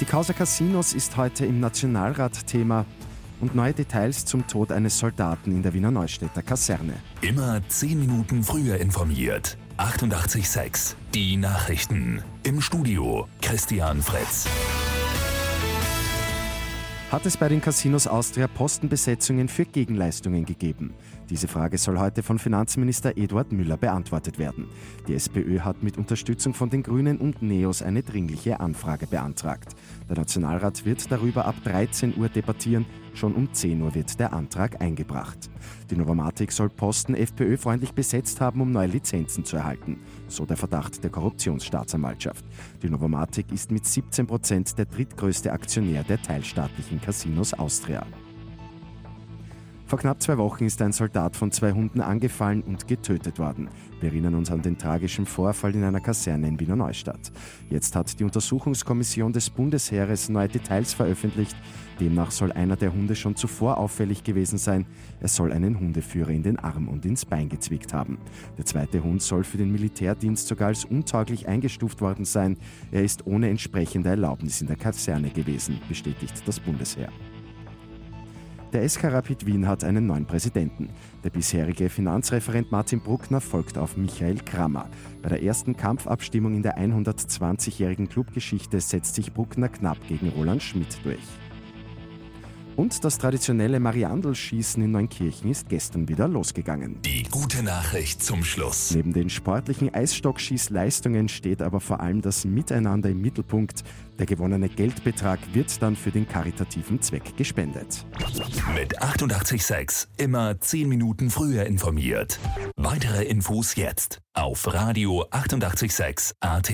Die Causa Casinos ist heute im Nationalrat Thema und neue Details zum Tod eines Soldaten in der Wiener Neustädter Kaserne. Immer zehn Minuten früher informiert. 88.6 Die Nachrichten. Im Studio Christian Fritz. Hat es bei den Casinos Austria Postenbesetzungen für Gegenleistungen gegeben? Diese Frage soll heute von Finanzminister Eduard Müller beantwortet werden. Die SPÖ hat mit Unterstützung von den Grünen und NEOS eine dringliche Anfrage beantragt. Der Nationalrat wird darüber ab 13 Uhr debattieren. Schon um 10 Uhr wird der Antrag eingebracht. Die Novomatic soll Posten FPÖ-freundlich besetzt haben, um neue Lizenzen zu erhalten. So der Verdacht der Korruptionsstaatsanwaltschaft. Die Novomatic ist mit 17 Prozent der drittgrößte Aktionär der teilstaatlichen Casinos Austria. Vor knapp zwei Wochen ist ein Soldat von zwei Hunden angefallen und getötet worden. Wir erinnern uns an den tragischen Vorfall in einer Kaserne in Wiener Neustadt. Jetzt hat die Untersuchungskommission des Bundesheeres neue Details veröffentlicht. Demnach soll einer der Hunde schon zuvor auffällig gewesen sein. Er soll einen Hundeführer in den Arm und ins Bein gezwickt haben. Der zweite Hund soll für den Militärdienst sogar als untauglich eingestuft worden sein. Er ist ohne entsprechende Erlaubnis in der Kaserne gewesen, bestätigt das Bundesheer. Der SK Rapid Wien hat einen neuen Präsidenten. Der bisherige Finanzreferent Martin Bruckner folgt auf Michael Krammer. Bei der ersten Kampfabstimmung in der 120-jährigen Clubgeschichte setzt sich Bruckner knapp gegen Roland Schmidt durch. Und das traditionelle Mariandelschießen in Neunkirchen ist gestern wieder losgegangen. Die gute Nachricht zum Schluss. Neben den sportlichen Eisstockschießleistungen steht aber vor allem das Miteinander im Mittelpunkt. Der gewonnene Geldbetrag wird dann für den karitativen Zweck gespendet. Mit 886 immer 10 Minuten früher informiert. Weitere Infos jetzt auf Radio 886 AT.